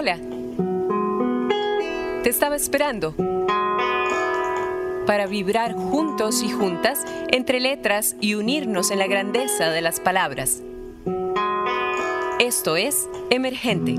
Hola. Te estaba esperando para vibrar juntos y juntas entre letras y unirnos en la grandeza de las palabras. Esto es Emergente.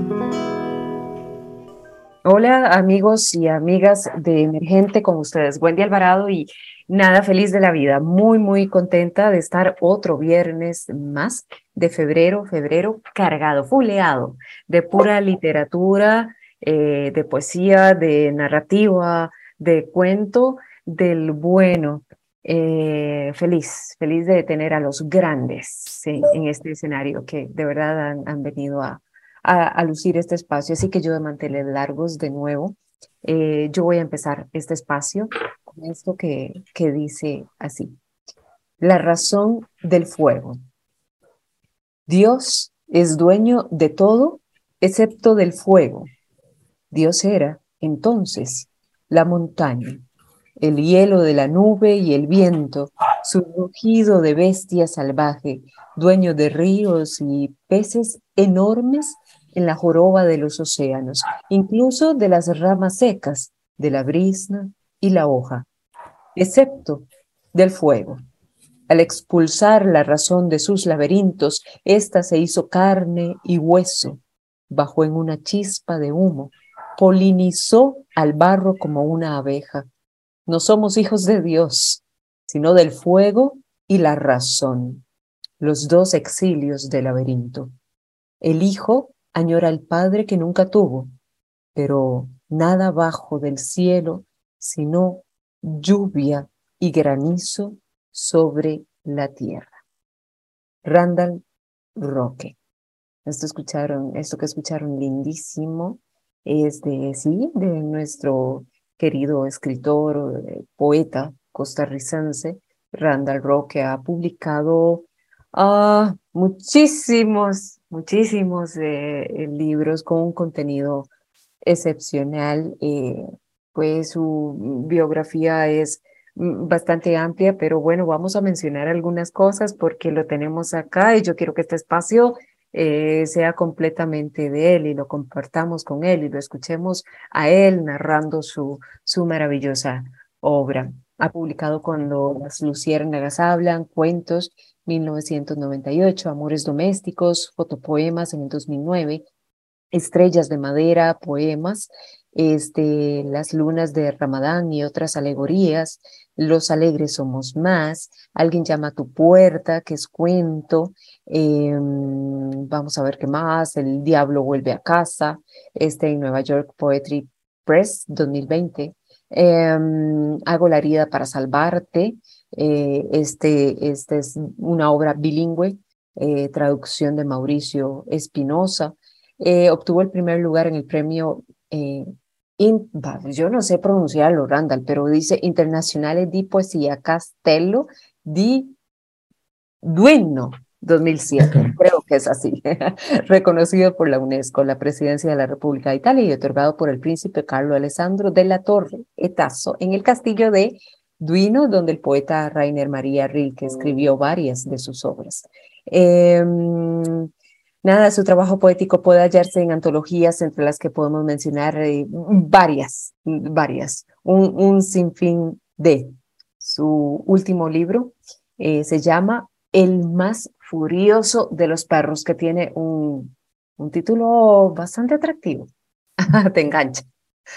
Hola amigos y amigas de Emergente con ustedes, Wendy Alvarado y nada feliz de la vida, muy muy contenta de estar otro viernes más de febrero, febrero cargado, fuleado de pura literatura, eh, de poesía, de narrativa, de cuento, del bueno. Eh, feliz, feliz de tener a los grandes en este escenario que de verdad han, venido a, a, lucir este espacio. Así que yo de mantener largos de nuevo, eh, yo voy a empezar este espacio con esto que, que dice así. La razón del fuego. Dios es dueño de todo excepto del fuego. Dios era, entonces, la montaña, el hielo de la nube y el viento, su rugido de bestia salvaje, dueño de ríos y peces enormes en la joroba de los océanos, incluso de las ramas secas, de la brisna y la hoja, excepto del fuego. Al expulsar la razón de sus laberintos, ésta se hizo carne y hueso, bajó en una chispa de humo, polinizó al barro como una abeja. No somos hijos de Dios, sino del fuego y la razón, los dos exilios del laberinto. El Hijo añora al Padre que nunca tuvo, pero nada bajo del cielo, sino lluvia y granizo sobre la tierra. Randall Roque. Esto escucharon, esto que escucharon lindísimo es de sí, de nuestro querido escritor, eh, poeta costarricense, Randall Roque, ha publicado ah, muchísimos, muchísimos eh, libros con un contenido excepcional. Eh, pues su biografía es bastante amplia, pero bueno, vamos a mencionar algunas cosas porque lo tenemos acá y yo quiero que este espacio eh, sea completamente de él y lo compartamos con él y lo escuchemos a él narrando su, su maravillosa obra. Ha publicado Cuando las luciérnagas hablan, cuentos, 1998, Amores domésticos, fotopoemas en el 2009, Estrellas de madera, poemas, este, las lunas de Ramadán y otras alegorías, los alegres somos más, alguien llama a tu puerta, que es cuento, em, vamos a ver qué más, el diablo vuelve a casa, este en Nueva York Poetry Press 2020, em, hago la herida para salvarte, eh, este, este es una obra bilingüe, eh, traducción de Mauricio Espinosa, eh, obtuvo el primer lugar en el premio yo no sé pronunciarlo, Randall, pero dice Internacionales di Poesía Castello di Duino 2007, creo que es así, reconocido por la UNESCO, la Presidencia de la República de Italia y otorgado por el príncipe Carlo Alessandro de la Torre Etazo en el castillo de Duino, donde el poeta Rainer María Rilke escribió varias de sus obras. Eh, Nada, su trabajo poético puede hallarse en antologías entre las que podemos mencionar eh, varias, varias, un, un, sinfín de. Su último libro eh, se llama El más furioso de los perros, que tiene un, un título bastante atractivo. Te engancha.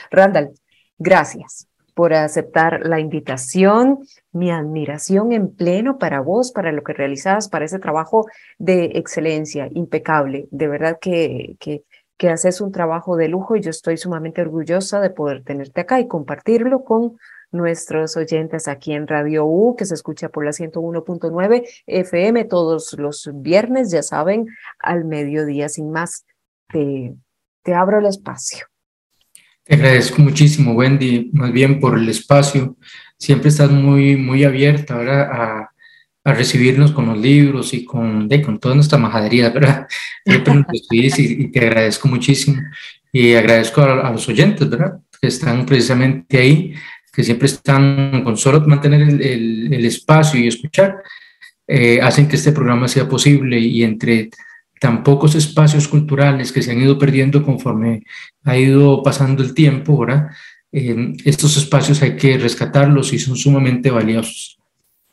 Randall, gracias por aceptar la invitación, mi admiración en pleno para vos, para lo que realizabas, para ese trabajo de excelencia, impecable. De verdad que, que, que haces un trabajo de lujo y yo estoy sumamente orgullosa de poder tenerte acá y compartirlo con nuestros oyentes aquí en Radio U, que se escucha por la 101.9 FM todos los viernes, ya saben, al mediodía. Sin más, te, te abro el espacio. Te agradezco muchísimo, Wendy, más bien por el espacio. Siempre estás muy, muy abierta a, a, recibirnos con los libros y con, de, con toda nuestra majadería, ¿verdad? y, te agradezco muchísimo. Y agradezco a, los oyentes, ¿verdad? Que están precisamente ahí, que siempre están con solo mantener el, el, espacio y escuchar, eh, hacen que este programa sea posible y entre tan pocos espacios culturales que se han ido perdiendo conforme ha ido pasando el tiempo, ¿verdad? Eh, estos espacios hay que rescatarlos y son sumamente valiosos.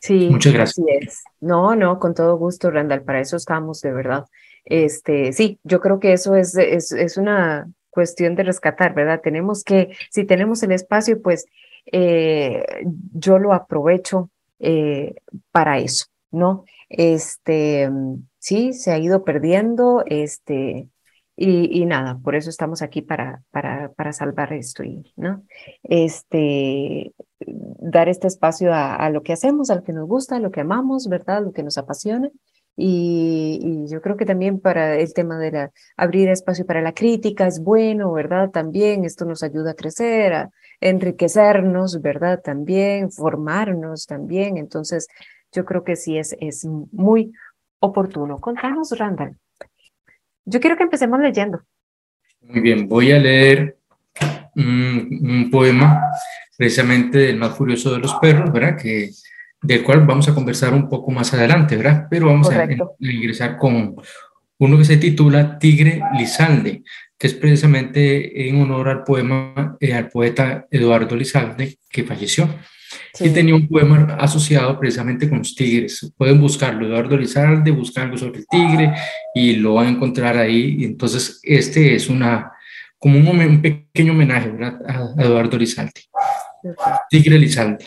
Sí, muchas gracias. No, no, con todo gusto, Randall, para eso estamos, de verdad. Este, sí, yo creo que eso es, es, es una cuestión de rescatar, ¿verdad? Tenemos que, si tenemos el espacio, pues eh, yo lo aprovecho eh, para eso, ¿no? Este, sí, se ha ido perdiendo, este, y, nada, por eso estamos aquí para, para, para salvar esto, y, ¿no? Este, dar este espacio a, a, lo que hacemos, a lo que nos gusta, a lo que amamos, ¿verdad? Lo que nos apasiona. Y, yo creo que también para el tema de la, abrir espacio para la crítica es bueno, ¿verdad? También esto nos ayuda a crecer, a enriquecernos, ¿verdad? También, formarnos también. Entonces, yo creo que sí es, es muy oportuno. Contanos, Randall. Yo quiero que empecemos leyendo. Muy bien, voy a leer un, un poema precisamente del más furioso de los perros, ¿verdad? Que del cual vamos a conversar un poco más adelante, ¿verdad? Pero vamos a, ingresar con uno que se titula Tigre Lizalde, que es precisamente en honor al poema, eh, al poeta Eduardo Lizalde, que falleció. Y tenía un poema asociado precisamente con los tigres. Pueden buscarlo, Eduardo Lizalde, buscar algo sobre el tigre y lo van a encontrar ahí. Y entonces, este es una, como un, pequeño homenaje ¿verdad? a Eduardo Lizalde. Tigre Lizalde.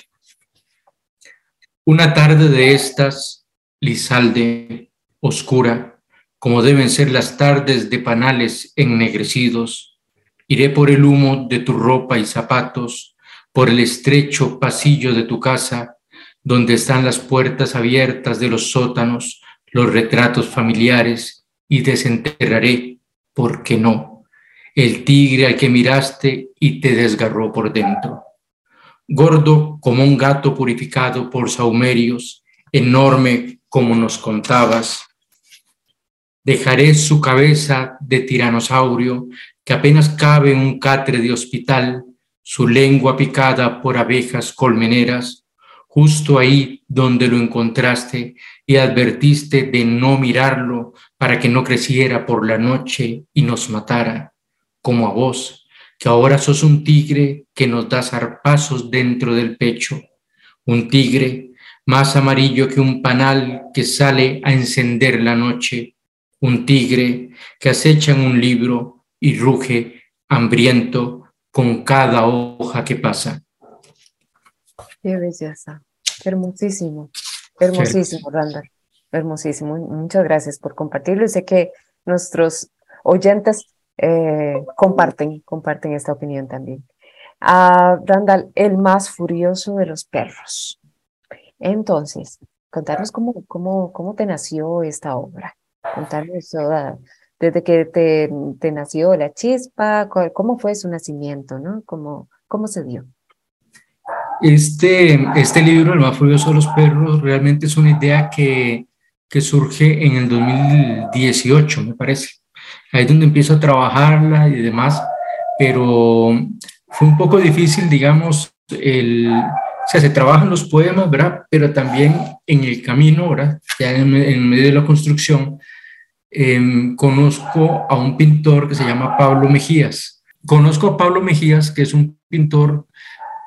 Una tarde de estas, Lizalde, oscura, como deben ser las tardes de panales ennegrecidos, iré por el humo de tu ropa y zapatos, por el estrecho pasillo de tu casa, donde están las puertas abiertas de los sótanos, los retratos familiares, y desenterraré, ¿por qué no? El tigre al que miraste y te desgarró por dentro gordo como un gato purificado por saumerios, enorme como nos contabas. Dejaré su cabeza de tiranosaurio que apenas cabe en un catre de hospital, su lengua picada por abejas colmeneras, justo ahí donde lo encontraste y advertiste de no mirarlo para que no creciera por la noche y nos matara, como a vos que ahora sos un tigre que nos da zarpazos dentro del pecho, un tigre más amarillo que un panal que sale a encender la noche, un tigre que acecha en un libro y ruge hambriento con cada hoja que pasa. Qué belleza, hermosísimo, hermosísimo, Randall, hermosísimo. Muchas gracias por compartirlo y sé que nuestros oyentes eh, comparten, comparten esta opinión también. a Randall, el más furioso de los perros. Entonces, contarnos cómo, cómo, cómo te nació esta obra. Contarnos desde que te, te, nació la chispa, cómo fue su nacimiento, ¿no? ¿Cómo, cómo se dio? Este, este libro, El más furioso de los perros, realmente es una idea que, que surge en el 2018, me parece ahí es donde empiezo a trabajarla y demás, pero fue un poco difícil, digamos, el, o sea, se trabajan los poemas, ¿verdad? Pero también en el camino, ¿verdad? Ya en, medio de la construcción, em, conozco a un pintor que se llama Pablo Mejías. Conozco a Pablo Mejías, que es un pintor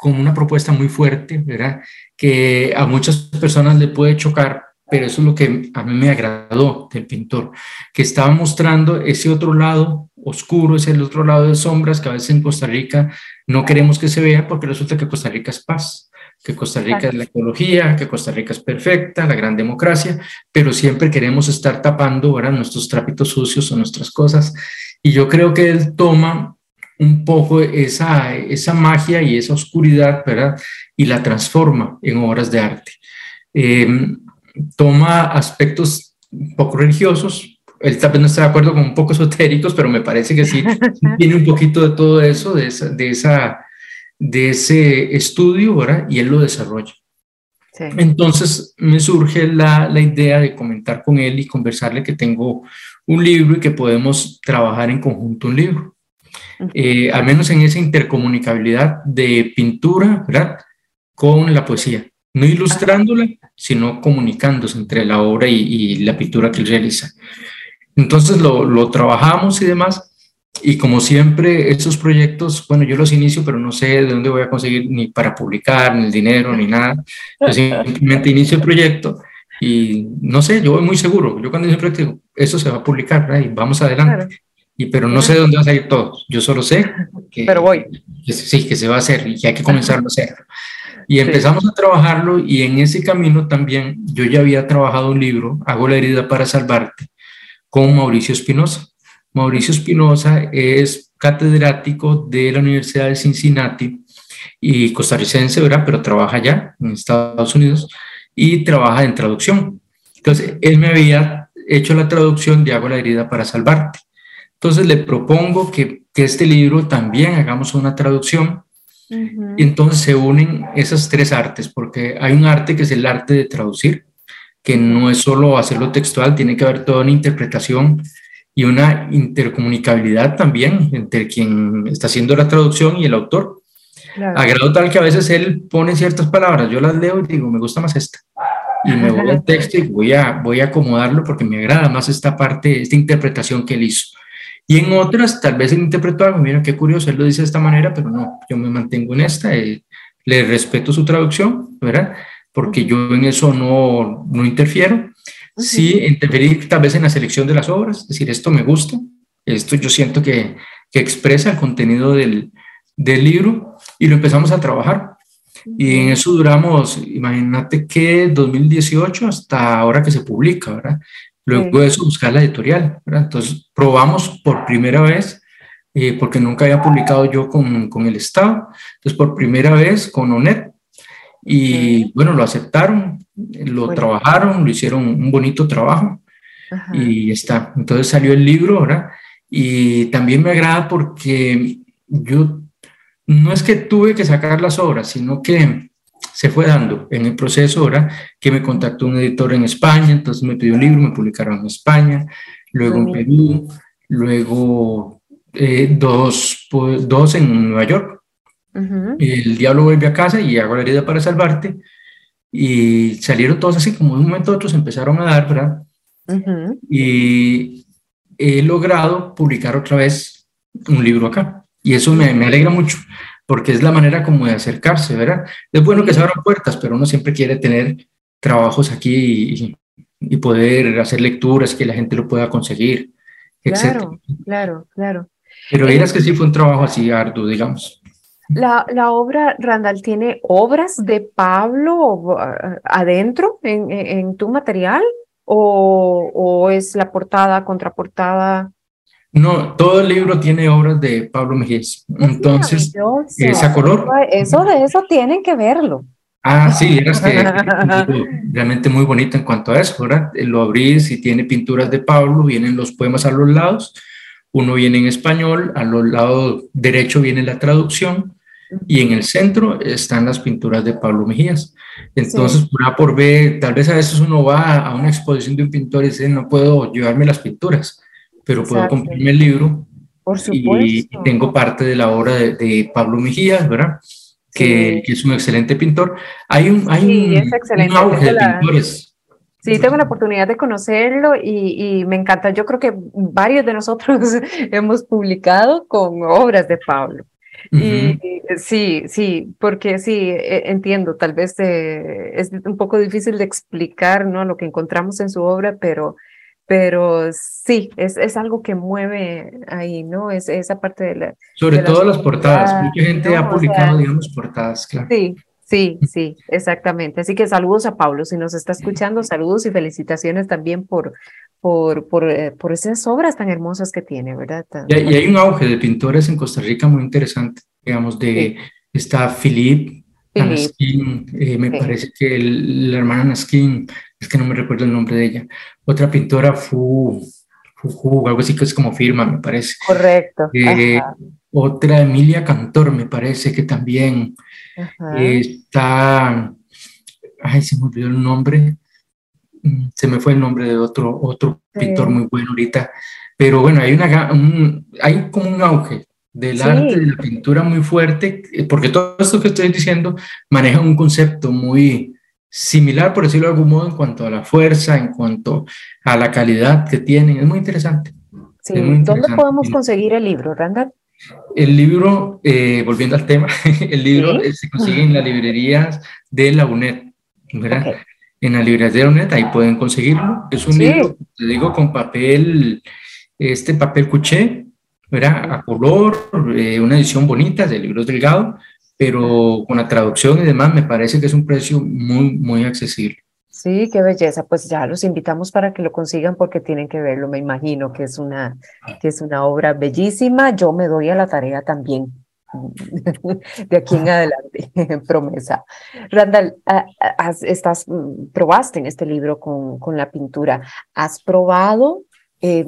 con una propuesta muy fuerte, ¿verdad? Que a muchas personas le puede chocar pero eso es lo que a mí me agradó del pintor, que estaba mostrando ese otro lado oscuro, ese otro lado de sombras que a veces en Costa Rica no queremos que se vea porque resulta que Costa Rica es paz, que Costa Rica es la ecología, que Costa Rica es perfecta, la gran democracia, pero siempre queremos estar tapando ¿verdad? nuestros trapitos sucios o nuestras cosas. Y yo creo que él toma un poco esa, esa magia y esa oscuridad, ¿verdad? Y la transforma en obras de arte. Eh, toma aspectos un poco religiosos, él tal vez no está de acuerdo con un poco esotéricos, pero me parece que sí tiene un poquito de todo eso, de, esa, de, esa, de ese estudio, ¿verdad? Y él lo desarrolla. Entonces me surge la, la, idea de comentar con él y conversarle que tengo un libro y que podemos trabajar en conjunto un libro. Eh, al menos en esa intercomunicabilidad de pintura, ¿verdad? Con la poesía no ilustrándola, sino comunicándose entre la obra y, la pintura que él realiza. Entonces lo, lo trabajamos y demás. Y como siempre, estos proyectos, bueno, yo los inicio, pero no sé de dónde voy a conseguir ni para publicar, ni el dinero, ni nada. Yo simplemente inicio el proyecto y no sé, yo voy muy seguro. Yo cuando proyecto digo, eso se va a publicar, y vamos adelante. Y, pero no sé de dónde va a salir todo. Yo solo sé que, pero voy. sí, que se va a hacer y que hay que comenzarlo a hacer. Y empezamos a trabajarlo y en ese camino también yo ya había trabajado un libro, Hago la herida para salvarte, con Mauricio Espinosa. Mauricio Espinosa es catedrático de la Universidad de Cincinnati y costarricense, ¿verdad? Pero trabaja allá en Estados Unidos y trabaja en traducción. Entonces, él me había hecho la traducción de Hago la herida para salvarte. Entonces, le propongo que, que este libro también hagamos una traducción. Y entonces se unen esas tres artes, porque hay un arte que es el arte de traducir, que no es solo hacerlo textual, tiene que haber toda una interpretación y una intercomunicabilidad también entre quien está haciendo la traducción y el autor. A grado tal que a veces él pone ciertas palabras, yo las leo y digo, me gusta más esta. Y me voy al texto y voy a, voy a acomodarlo porque me agrada más esta parte, esta interpretación que él hizo. Y en otras, tal vez él interpretó algo, mira qué curioso, él lo dice de esta manera, pero no, yo me mantengo en esta, eh, le respeto su traducción, ¿verdad? Porque yo en eso no, no interfiero sí interferir tal vez en la selección de las obras, es decir, esto me gusta, esto yo siento que, que expresa el contenido del, del, libro y lo empezamos a trabajar. Y en eso duramos, imagínate que 2018 hasta ahora que se publica, ¿verdad? Luego de eso buscar la editorial, ¿verdad? Entonces probamos por primera vez, eh, porque nunca había publicado yo con, con, el Estado, entonces por primera vez con ONET, y bueno, lo aceptaron, lo trabajaron, lo hicieron un bonito trabajo y está. Entonces salió el libro, ¿verdad? Y también me agrada porque yo no es que tuve que sacar las obras, sino que se fue dando en el proceso, ¿verdad? Que me contactó un editor en España, entonces me pidió un libro, me publicaron en España, luego en Perú, luego eh, dos, pues, dos en Nueva York. El diablo vuelve a casa y hago la herida para salvarte y salieron todos así, como de un momento a otro se empezaron a dar, ¿verdad? Y he logrado publicar otra vez un libro acá. Y eso me, me, alegra mucho, porque es la manera como de acercarse, ¿verdad? Es bueno que se abran puertas, pero uno siempre quiere tener trabajos aquí y, y poder hacer lecturas que la gente lo pueda conseguir, Claro, claro, claro. Pero dirás que sí fue un trabajo así arduo, digamos. La, la, obra, Randall, ¿tiene obras de Pablo adentro en, en tu material? ¿O, ¿O, es la portada, contraportada? No, todo el libro tiene obras de Pablo Mejías. Entonces, es a color. Eso de eso tienen que verlo. Ah, sí, es que realmente muy bonito en cuanto a eso, ¿verdad? Lo abrís y tiene pinturas de Pablo, vienen los poemas a los lados, uno viene en español, a los lados derecho viene la traducción y en el centro están las pinturas de Pablo Mejías. Entonces, por A por B, tal vez a veces uno va a una exposición de un pintor y dice, no puedo llevarme las pinturas, pero puedo comprarme el libro. Por supuesto. Y tengo parte de la obra de, Pablo Mejías, ¿verdad? Que, que, es un excelente pintor. Hay un, hay un, auge de pintores. Sí, tengo la oportunidad de conocerlo y, y, me encanta. Yo creo que varios de nosotros hemos publicado con obras de Pablo. Y sí, sí, porque sí, e, entiendo, tal vez eh, es un poco difícil de explicar ¿no? lo que encontramos en su obra, pero, pero sí, es, es algo que mueve ahí, ¿no? Es esa parte de la... Sobre todo las portadas, mucha gente ha publicado, digamos, portadas, claro. Sí, Sí, sí, exactamente. Así que saludos a Pablo, si nos está escuchando, saludos y felicitaciones también por, por, por, eh, por esas obras tan hermosas que tiene, ¿verdad? Y, hay un auge de pintores en Costa Rica muy interesante, digamos, de, está Philippe, Naskin, eh, me parece que la hermana Naskin, es que no me recuerdo el nombre de ella, otra pintora, Fu, Fu, algo así que es como firma, me parece. Correcto. Eh, otra Emilia Cantor, me parece que también está, ay, se me olvidó el nombre, mm, se me fue el nombre de otro, otro pintor muy bueno ahorita, pero bueno, hay, una, hay como un auge del arte, de la pintura muy fuerte, eh, porque todo esto que estoy diciendo maneja un concepto muy similar, por decirlo de algún modo, en cuanto a la fuerza, en cuanto a la calidad que tienen. Es muy interesante. Sí. ¿Dónde podemos conseguir el libro, Randall? El libro, eh, volviendo al tema, el libro eh, se consigue en las librerías de la UNED, ¿verdad? En las librerías de la UNED, ahí pueden conseguirlo. Es un libro, te digo, con papel, este papel cuché, ¿verdad? A color, eh, una edición bonita, de libros delgado, pero con la traducción y demás me parece que es un precio muy, muy accesible. Sí, qué belleza. Pues ya los invitamos para que lo consigan porque tienen que verlo. Me imagino que es una, que es una obra bellísima. Yo me doy a la tarea también de aquí en adelante, promesa. Randall, estás, mm, probaste en este libro con, con la pintura. ¿Has probado eh,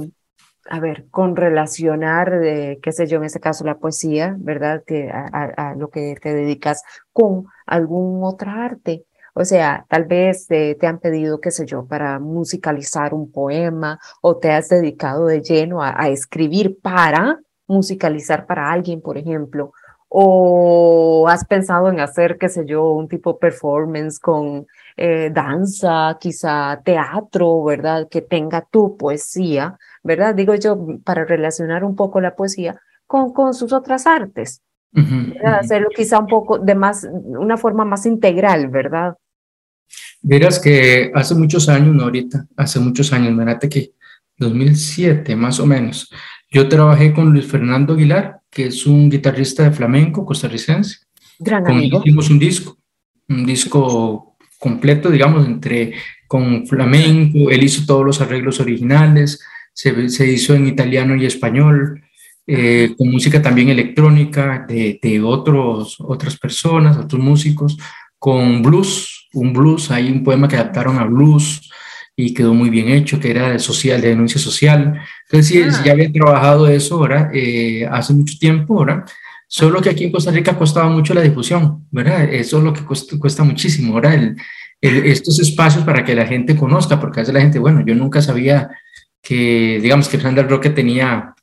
a ver, con relacionar, qué sé yo, en este caso la poesía, ¿verdad? Que a, lo que te dedicas con algún otra arte. O sea, tal vez te han pedido, qué sé yo, para musicalizar un poema o te has dedicado de lleno a, escribir para musicalizar para alguien, por ejemplo, o has pensado en hacer, qué sé yo, un tipo performance con eh, danza, quizá teatro, ¿verdad? Que tenga tu poesía ¿verdad? Digo yo, para relacionar un poco la poesía con, con sus otras artes. Hacerlo quizá un poco de más, una forma más integral, ¿verdad? Verás que hace muchos años, no ahorita, hace muchos años, mirate que 2007 más o menos, yo trabajé con Luis Fernando Aguilar, que es un guitarrista de flamenco costarricense. Gran con amigo. hicimos un disco, un disco completo, digamos, entre con flamenco, él hizo todos los arreglos originales, se, hizo en italiano y español, eh, con música también electrónica de, de, otros, otras personas, otros músicos, con blues, un blues, hay un poema que adaptaron a blues y quedó muy bien hecho, que era de, social, de denuncia social. Entonces, sí, ya había trabajado eso ahora, eh, hace mucho tiempo, ahora, solo que aquí en Costa Rica costaba mucho la difusión, ¿verdad? Eso es lo que cuesta, cuesta muchísimo, ahora el, estos espacios para que la gente conozca, porque a veces la gente, bueno, yo nunca sabía que digamos que Sandra Roque tenía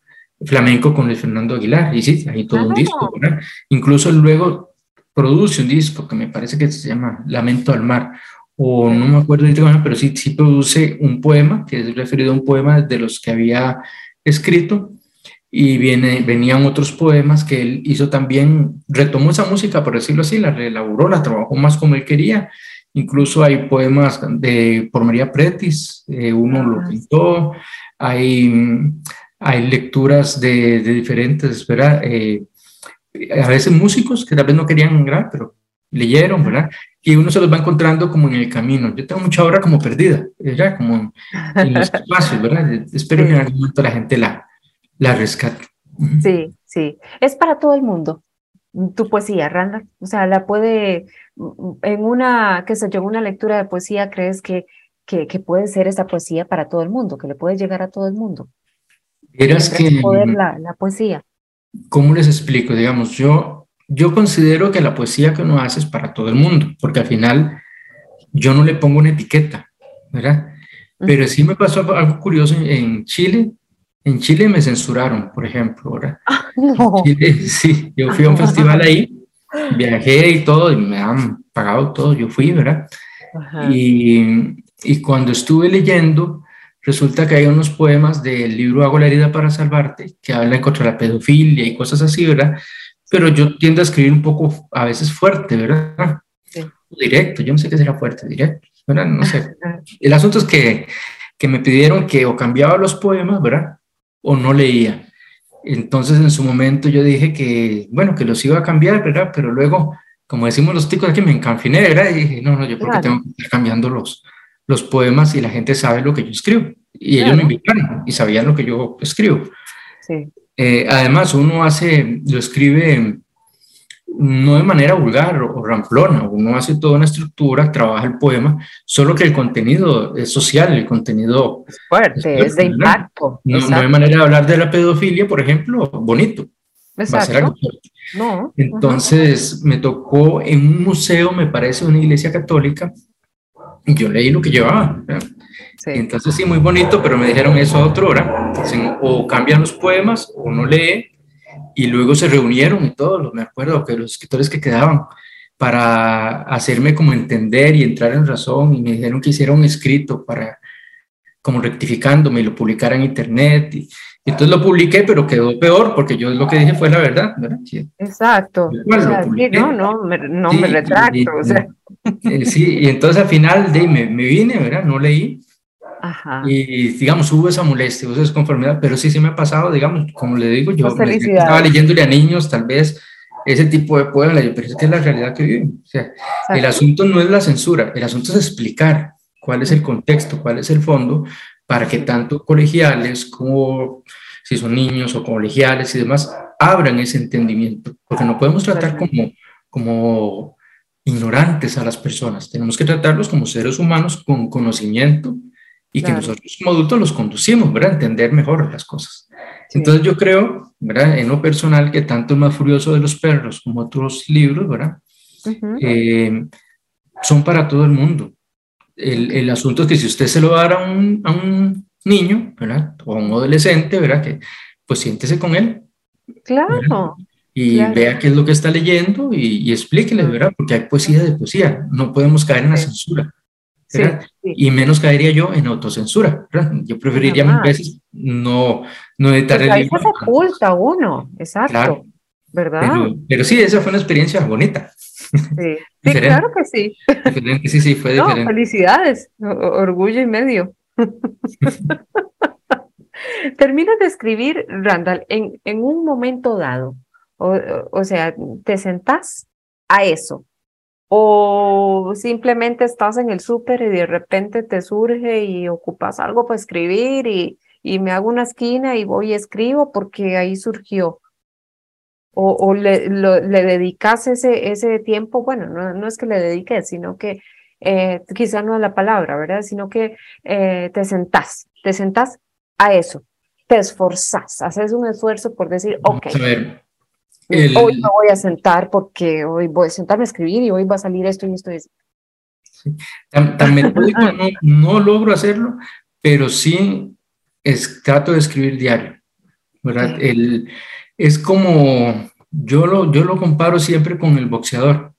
flamenco con el Fernando Aguilar, y sí, hay todo un disco, ¿verdad? Incluso luego produce un disco que me parece que se llama Lamento al Mar, o no me acuerdo pero sí, sí produce un poema, que es referido a un poema de los que había escrito, y viene, venían otros poemas que él hizo también, retomó esa música, por decirlo así, la reelaboró, la trabajó más como él quería, Incluso hay poemas de, por María Pretis, eh, uno lo ah, pintó, hay, hay lecturas de, de diferentes, ¿verdad? Eh, a veces músicos que tal vez no querían grabar, pero leyeron, ¿verdad? Y uno se los va encontrando como en el camino. Yo tengo mucha obra como perdida, ¿verdad? Como en los espacios, ¿verdad? Espero que en algún momento la gente la, la rescate. Sí, sí. Es para todo el mundo tu poesía, Randall. O sea, la puede, en una, qué sé yo, una lectura de poesía, ¿crees que, que, que, puede ser esa poesía para todo el mundo, que le puede llegar a todo el mundo? Eras que... Poder la, la, poesía. ¿Cómo les explico? Digamos, yo, yo considero que la poesía que uno hace es para todo el mundo, porque al final yo no le pongo una etiqueta, ¿verdad? Pero sí me pasó algo curioso en Chile, en Chile me censuraron, por ejemplo, ¿verdad? Ah, sí, yo fui a un festival ahí, viajé y todo, y me han pagado todo, yo fui, ¿verdad? Y, y, cuando estuve leyendo, resulta que hay unos poemas del libro Hago la herida para salvarte, que hablan contra la pedofilia y cosas así, ¿verdad? Pero yo tiendo a escribir un poco, a veces fuerte, ¿verdad? Directo, yo no sé qué será fuerte, directo, ¿verdad? No sé. El asunto es que, que me pidieron que o cambiaba los poemas, ¿verdad? o no leía. Entonces en su momento yo dije que, bueno, que los iba a cambiar, ¿verdad? Pero luego, como decimos los ticos aquí, me encanfiné, ¿verdad? Y dije, no, no, yo creo que tengo que ir cambiando los, poemas y la gente sabe lo que yo escribo. Y ellos me invitaron y sabían lo que yo escribo. Sí. Eh, además, uno hace, lo escribe no de manera vulgar o ramplona, uno hace toda una estructura, trabaja el poema, solo que el contenido es social, el contenido es fuerte, es, de impacto. No, hay manera de hablar de la pedofilia, por ejemplo, bonito. Exacto. no. Entonces me tocó en un museo, me parece, una iglesia católica, yo leí lo que llevaba. Entonces sí, muy bonito, pero me dijeron eso a otra hora. o cambian los poemas o no lee y luego se reunieron y todos, me acuerdo que los escritores que quedaban para hacerme como entender y entrar en razón y me dijeron que hiciera un escrito para como rectificándome y lo publicara en internet y, entonces lo publiqué pero quedó peor porque yo lo que dije fue la verdad ¿verdad? exacto no no me, no me retracto y, o sea. Eh, sí y entonces al final de, me, me vine verdad no leí Ajá. Y digamos, hubo esa molestia, hubo esa desconformidad, pero sí se me ha pasado, digamos, como le digo, yo pues estaba leyéndole a niños, tal vez ese tipo de poemas, pero es que es la realidad que viven. O sea, el asunto no es la censura, el asunto es explicar cuál es el contexto, cuál es el fondo, para que tanto colegiales como si son niños o colegiales y demás, abran ese entendimiento, porque no podemos tratar como, como ignorantes a las personas, tenemos que tratarlos como seres humanos con conocimiento y que nosotros como adultos los conducimos, ¿verdad? Entender mejor las cosas. Entonces yo creo, ¿verdad? En lo personal, que tanto el más furioso de los perros como otros libros, ¿verdad? Eh, son para todo el mundo. El, el, asunto es que si usted se lo da a un, a un niño, ¿verdad? O a un adolescente, ¿verdad? Que pues siéntese con él. Claro. Y vea qué es lo que está leyendo y, y explíquele, ¿verdad? Porque hay poesía de poesía. No podemos caer en la censura. Y menos caería yo en autocensura. Yo preferiría mil veces no, no editar el libro. se oculta uno, exacto. ¿Verdad? Pero, sí, esa fue una experiencia bonita. Sí, claro que sí. sí, sí, fue diferente. Felicidades, orgullo y medio. Terminas de escribir, Randall, en, en un momento dado. O, o sea, te sentás a eso, o simplemente estás en el súper y de repente te surge y ocupas algo para escribir y, y me hago una esquina y voy y escribo porque ahí surgió. O, o le, le dedicas ese, ese tiempo, bueno, no, no es que le dediques, sino que eh, quizá no es la palabra, ¿verdad? Sino que eh, te sentás, te sentás a eso, te esforzás, haces un esfuerzo por decir, ok, Hoy me voy a sentar porque hoy voy a sentarme a escribir y hoy va a salir esto y esto y Tan, metódico no, logro hacerlo, pero sí es, trato de escribir diario, ¿verdad? El, es como, yo lo, yo lo comparo siempre con el boxeador,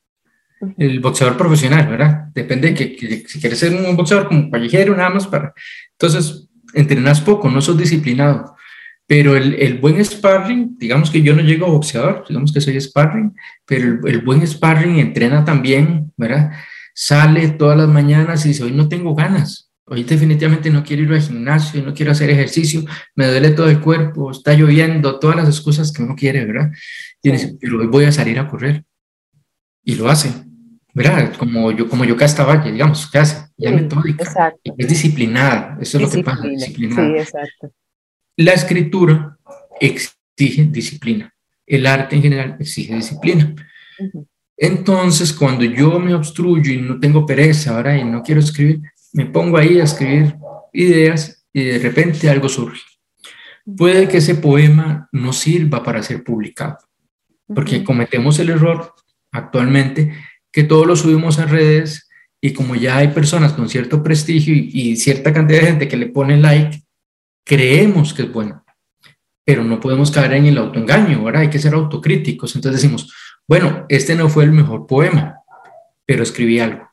el boxeador profesional, ¿verdad? Depende de que, si quieres ser un boxeador como callejero, nada más para... Entonces, entrenas poco, no sos disciplinado. Pero el, el, buen sparring, digamos que yo no llego a boxeador, digamos que soy sparring, pero el, buen sparring entrena también, ¿verdad? Sale todas las mañanas y dice, hoy no tengo ganas, hoy definitivamente no quiero ir al gimnasio, no quiero hacer ejercicio, me duele todo el cuerpo, está lloviendo, todas las excusas que uno quiere, ¿verdad? Y dice, pero hoy voy a salir a correr. Y lo hace, ¿verdad? Como yo, como yo Valle, digamos, ¿qué hace? Ya metódica. Es disciplinada, eso es lo que pasa, disciplinada. Sí, exacto. La escritura exige disciplina. El arte en general exige disciplina. Entonces, cuando yo me obstruyo y no tengo pereza ahora y no quiero escribir, me pongo ahí a escribir ideas y de repente algo surge. Puede que ese poema no sirva para ser publicado, porque cometemos el error actualmente que todos lo subimos a redes y como ya hay personas con cierto prestigio y, y cierta cantidad de gente que le pone like, creemos que es bueno, pero no podemos caer en el autoengaño, ahora hay que ser autocríticos. Entonces decimos, bueno, este no fue el mejor poema, pero escribí algo.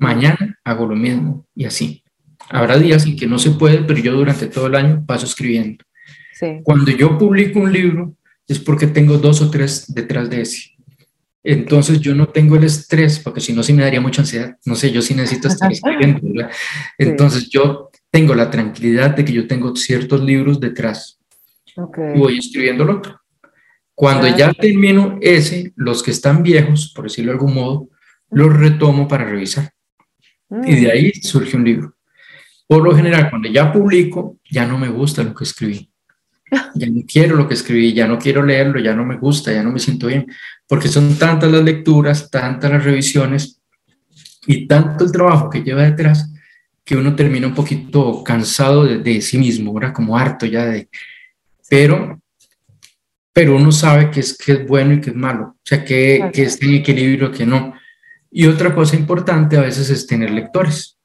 Mañana hago lo mismo y así. Habrá días en que no se puede, pero yo durante todo el año paso escribiendo. Cuando yo publico un libro es porque tengo dos o tres detrás de ese. Entonces yo no tengo el estrés, porque si no, sí me daría mucha ansiedad. No sé, yo sí necesito estar escribiendo. Entonces yo tengo la tranquilidad de que yo tengo ciertos libros detrás. Y voy escribiendo el otro. Cuando ya termino ese, los que están viejos, por decirlo de algún modo, los retomo para revisar. Y de mm. ahí surge un libro. Por lo general, cuando ya publico, ya no me gusta lo que escribí. Ya no quiero lo que escribí, ya no quiero leerlo, ya no me gusta, ya no me siento bien, porque son tantas las lecturas, tantas las revisiones y tanto el trabajo que lleva detrás que uno termina un poquito cansado de, sí mismo, ¿verdad? Como harto ya de... Pero, pero uno sabe que es, que es bueno y que es malo, o sea, que, que está en equilibrio, que no. Y otra cosa importante a veces es tener lectores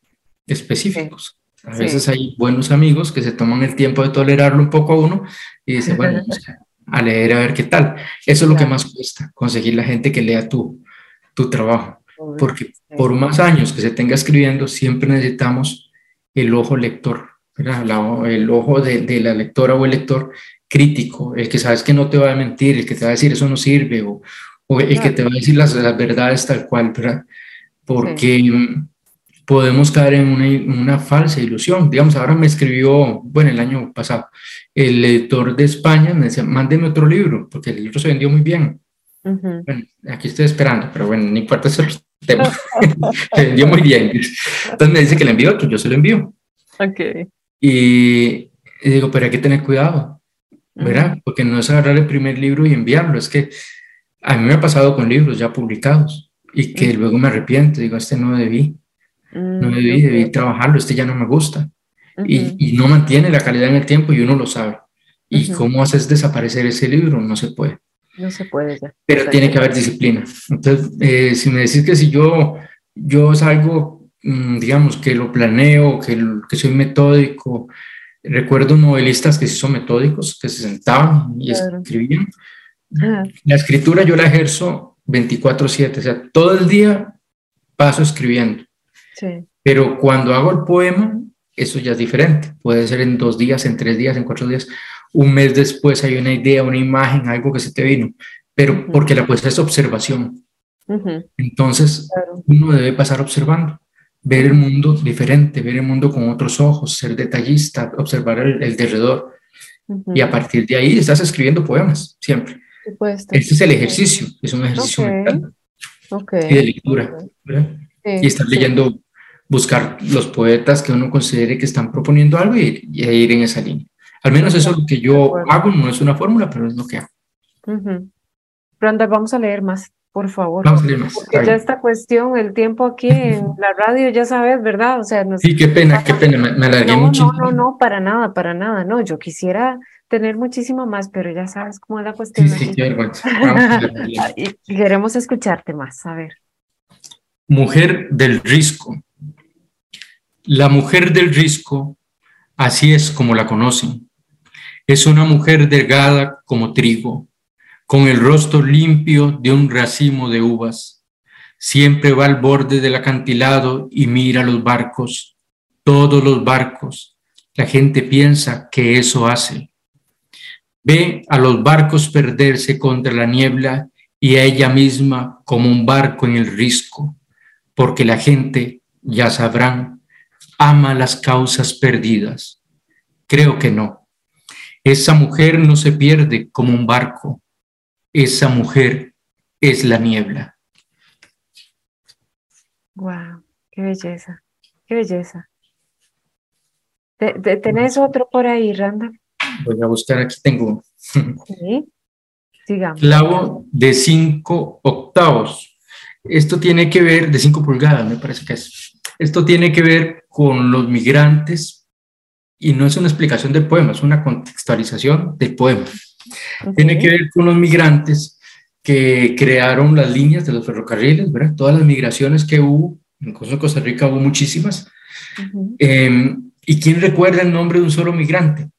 específicos. A veces hay buenos amigos que se toman el tiempo de tolerarlo un poco a uno y dicen, bueno, a leer a ver qué tal. Eso es lo que más cuesta, conseguir la gente que lea tu, tu trabajo, porque por más años que se tenga escribiendo, siempre necesitamos el ojo lector, el ojo de, de, la lectora o el lector crítico, el que sabes que no te va a mentir, el que te va a decir eso no sirve, o, o el que te va a decir las, las verdades tal cual, ¿verdad? Porque podemos caer en una, una, falsa ilusión. Digamos, ahora me escribió, bueno, el año pasado, el editor de España me decía, mándeme otro libro, porque el libro se vendió muy bien. Bueno, aquí estoy esperando, pero bueno, no importa ese tema. se vendió muy bien. Entonces me dice que le envío otro, yo se lo envío. Ok. Y, y digo, pero hay que tener cuidado, ¿verdad? Porque no es agarrar el primer libro y enviarlo, es que a mí me ha pasado con libros ya publicados y que luego me arrepiento, digo, este no debí, no debí, debí trabajarlo, este ya no me gusta. y, y, no mantiene la calidad en el tiempo y uno lo sabe. ¿Y cómo haces desaparecer ese libro? No se puede. No se puede ya. Pero tiene que haber disciplina. Entonces, eh, si me decís que si yo, yo algo, mm, digamos, que lo planeo, que, que soy metódico, recuerdo novelistas que sí son metódicos, que se sentaban y claro. escribían. La escritura yo la ejerzo 24/7, o sea, todo el día paso escribiendo. Sí. Pero cuando hago el poema, eso ya es diferente. Puede ser en dos días, en tres días, en cuatro días. Un mes después hay una idea, una imagen, algo que se te vino. Pero uh -huh. porque la poesía es observación. Uh -huh. Entonces, claro. uno debe pasar observando, ver el mundo diferente, ver el mundo con otros ojos, ser detallista, observar el, el derredor. Uh -huh. Y a partir de ahí estás escribiendo poemas, siempre. Este es el ejercicio, es un ejercicio okay. mental okay. y de lectura. Sí, y estar leyendo, sí. buscar los poetas que uno considere que están proponiendo algo y, y ir en esa línea. Al menos eso es lo que yo hago, no es una fórmula, pero es lo que hago. Uh -huh. Branda, vamos a leer más, por favor. Vamos a leer más. Porque ya esta cuestión, el tiempo aquí en la radio, ya sabes, ¿verdad? O sea, nos... Sí, qué pena, qué pena, me, me alargué no, mucho. No, no, no, para nada, para nada, no, yo quisiera tener muchísimo más, pero ya sabes cómo es la cuestión. Sí, sí, queremos escucharte más, a ver. Mujer del risco. La mujer del risco, así es como la conocen. Es una mujer delgada como trigo, con el rostro limpio de un racimo de uvas. Siempre va al borde del acantilado y mira los barcos, todos los barcos. La gente piensa que eso hace. Ve a los barcos perderse contra la niebla y a ella misma como un barco en el risco, porque la gente, ya sabrán, ama las causas perdidas. Creo que no. Esa mujer no se pierde como un barco. Esa mujer es la niebla. Wow, qué belleza, qué belleza. ¿Tenés otro por ahí, Randall? Voy a buscar, aquí tengo. Sí, sigamos. Clavo de 5 octavos. Esto tiene que ver, de 5 pulgadas, me parece que es. Esto tiene que ver con los migrantes y no es una explicación del poema, es una contextualización del poema. Okay. Tiene que ver con los migrantes que crearon las líneas de los ferrocarriles, ¿verdad? Todas las migraciones que hubo, en Costa Rica hubo muchísimas. Uh -huh. eh, ¿Y quién recuerda el nombre de un solo migrante?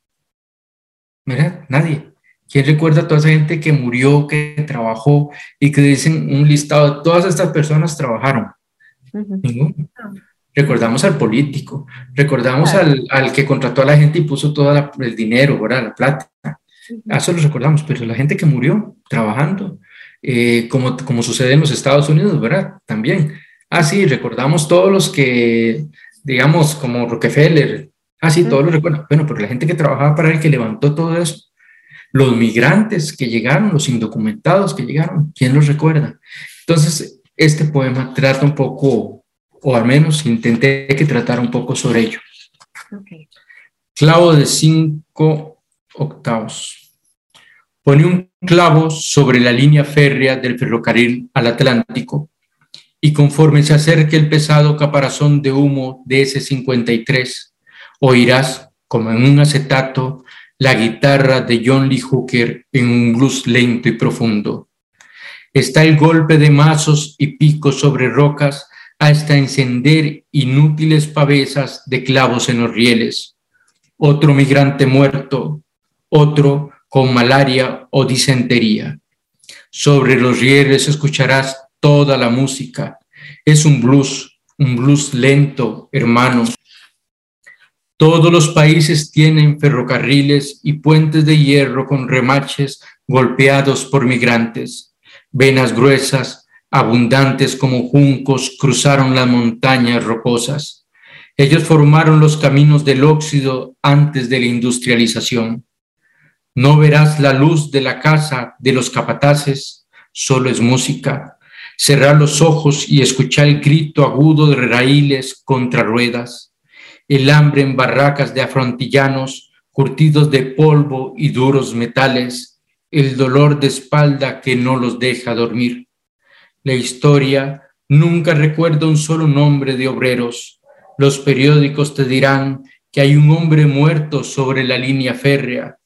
¿Verdad? Nadie. ¿Quién recuerda a toda esa gente que murió, que trabajó y que dicen un listado todas estas personas trabajaron? Uh -huh. Ninguno. Recordamos al político, recordamos claro. al, al, que contrató a la gente y puso todo la, el dinero, ¿verdad? La plata. Uh -huh. Eso lo recordamos, pero la gente que murió trabajando, eh, como, como sucede en los Estados Unidos, ¿verdad? También. Ah, sí, recordamos todos los que, digamos, como Rockefeller, Ah, sí, todos lo recuerdan. Bueno, pero la gente que trabajaba para él, que levantó todo eso, los migrantes que llegaron, los indocumentados que llegaron, ¿quién los recuerda? Entonces, este poema trata un poco, o al menos intenté que tratara un poco sobre ello. Okay. Clavo de cinco octavos. Pone un clavo sobre la línea férrea del ferrocarril al Atlántico y conforme se acerque el pesado caparazón de humo de ese 53, oirás, como en un acetato, la guitarra de John Lee Hooker en un blues lento y profundo. Está el golpe de mazos y picos sobre rocas hasta encender inútiles pavesas de clavos en los rieles. Otro migrante muerto, otro con malaria o disentería. Sobre los rieles escucharás toda la música. Es un blues, un blues lento, hermano. Todos los países tienen ferrocarriles y puentes de hierro con remaches golpeados por migrantes. Venas gruesas, abundantes como juncos, cruzaron las montañas rocosas. Ellos formaron los caminos del óxido antes de la industrialización. No verás la luz de la casa de los capataces, solo es música. Cerrar los ojos y escuchar el grito agudo de raíles contra ruedas. El hambre en barracas de afrontillanos, curtidos de polvo y duros metales. El dolor de espalda que no los deja dormir. La historia nunca recuerda un solo nombre de obreros. Los periódicos te dirán que hay un hombre muerto sobre la línea férrea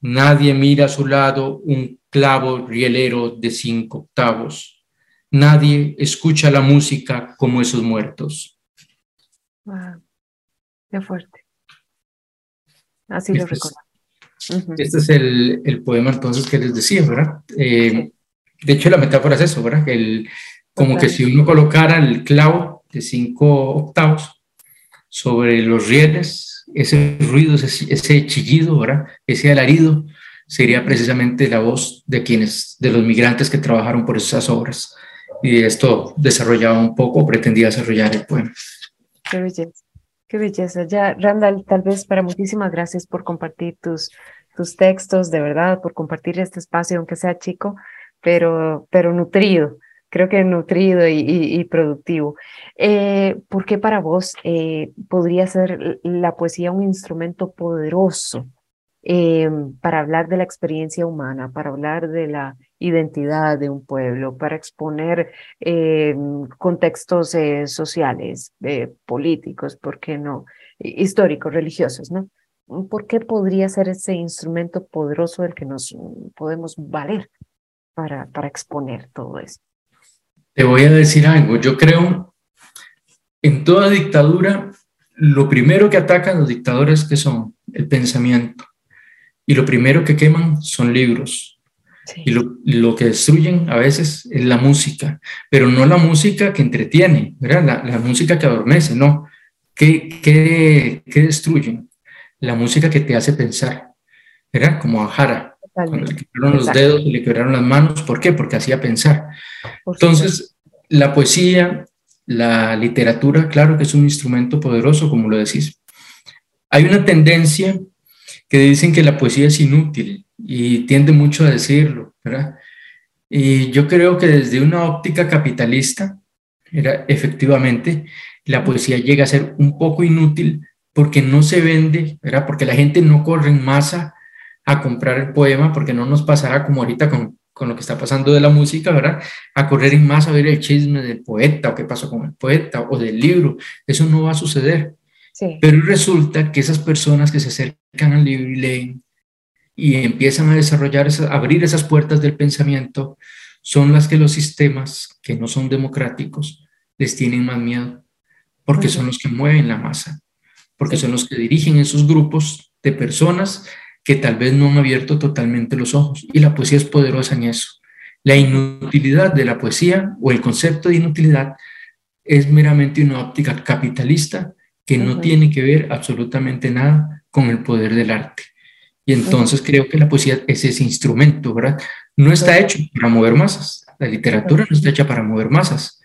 Nadie mira a su lado un clavo rielero de cinco octavos. Nadie escucha la música como esos muertos. Qué fuerte. Así lo este recuerdo. Este es el, poema entonces que les decía, ¿verdad? Eh, de hecho, la metáfora es eso, ¿verdad? El, como que si uno colocara el clavo de cinco octavos sobre los rieles ese ruido, ese, chillido, ¿verdad? ese alarido, sería precisamente la voz de quienes, de los migrantes que trabajaron por esas obras. Y esto desarrollaba un poco, pretendía desarrollar el poema. Qué belleza, qué belleza. Ya, Randall, tal vez para muchísimas gracias por compartir tus, tus textos, de verdad, por compartir este espacio, aunque sea chico, pero, pero nutrido creo que nutrido y, productivo. Eh, ¿Por qué para vos eh, podría ser la poesía un instrumento poderoso eh, para hablar de la experiencia humana, para hablar de la identidad de un pueblo, para exponer contextos sociales, políticos, ¿por qué no? Históricos, religiosos, ¿no? ¿Por qué podría ser ese instrumento poderoso del que nos podemos valer para, para exponer todo esto? Te voy a decir algo, yo creo, en toda dictadura, lo primero que atacan los dictadores que son el pensamiento y lo primero que queman son libros. Y lo, que destruyen a veces es la música, pero no la música que entretiene, ¿verdad? La, música que adormece, no. ¿Qué, qué, qué destruyen? La música que te hace pensar, ¿verdad? Como a Jara, cuando le quebraron los dedos y le quebraron las manos. ¿Por qué? Porque hacía pensar. Entonces, la poesía, la literatura, claro que es un instrumento poderoso, como lo decís. Hay una tendencia que dicen que la poesía es inútil y tiende mucho a decirlo, ¿verdad? Y yo creo que desde una óptica capitalista, era, efectivamente, la poesía llega a ser un poco inútil porque no se vende, ¿verdad? Porque la gente no corre en masa a comprar el poema porque no nos pasará como ahorita con, con, lo que está pasando de la música, ¿verdad? A correr en más a ver el chisme del poeta o qué pasó con el poeta o del libro. Eso no va a suceder. Pero resulta que esas personas que se acercan al libro y leen y empiezan a desarrollar, a abrir esas puertas del pensamiento, son las que los sistemas que no son democráticos les tienen más miedo, porque son los que mueven la masa, porque son los que dirigen esos grupos de personas que tal vez no han abierto totalmente los ojos. Y la poesía es poderosa en eso. La inutilidad de la poesía o el concepto de inutilidad es meramente una óptica capitalista que no tiene que ver absolutamente nada con el poder del arte. Y entonces creo que la poesía es ese instrumento, ¿verdad? No está hecho para mover masas. La literatura no está hecha para mover masas,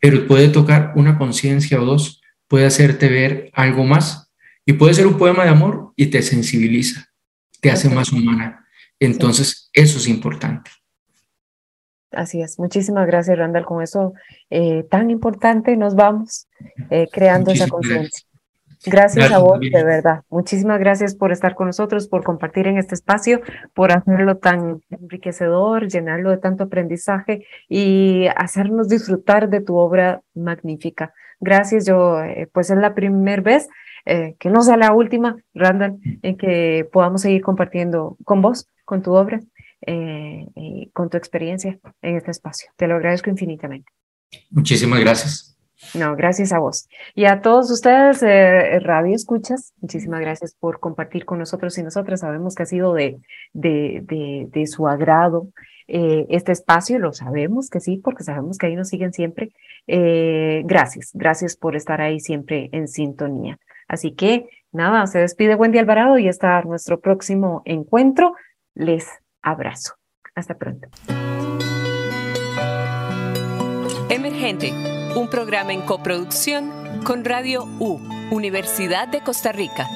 pero puede tocar una conciencia o dos, puede hacerte ver algo más. Y puede ser un poema de amor y te sensibiliza te hace más humana. Entonces, eso es importante. Así es. Muchísimas gracias, Randall. Con eso eh, tan importante nos vamos eh, creando esa conciencia. Gracias, a vos, de verdad. Muchísimas gracias por estar con nosotros, por compartir en este espacio, por hacerlo tan enriquecedor, llenarlo de tanto aprendizaje y hacernos disfrutar de tu obra magnífica. Gracias, yo, eh, pues es la primera vez que no sea la última, Randall, en que podamos seguir compartiendo con vos, con tu obra, eh, eh, con tu experiencia en este espacio. Te lo agradezco infinitamente. Muchísimas gracias. No, gracias a vos. Y a todos ustedes, eh, Radio Escuchas, muchísimas gracias por compartir con nosotros y nosotras. Sabemos que ha sido de, de, de, de su agrado eh, este espacio, lo sabemos que sí, porque sabemos que ahí nos siguen siempre. Gracias, gracias por estar ahí siempre en sintonía. Así que nada, se despide Wendy Alvarado y hasta nuestro próximo encuentro. Les abrazo. Hasta pronto. Emergente, un programa en coproducción con Radio U, Universidad de Costa Rica.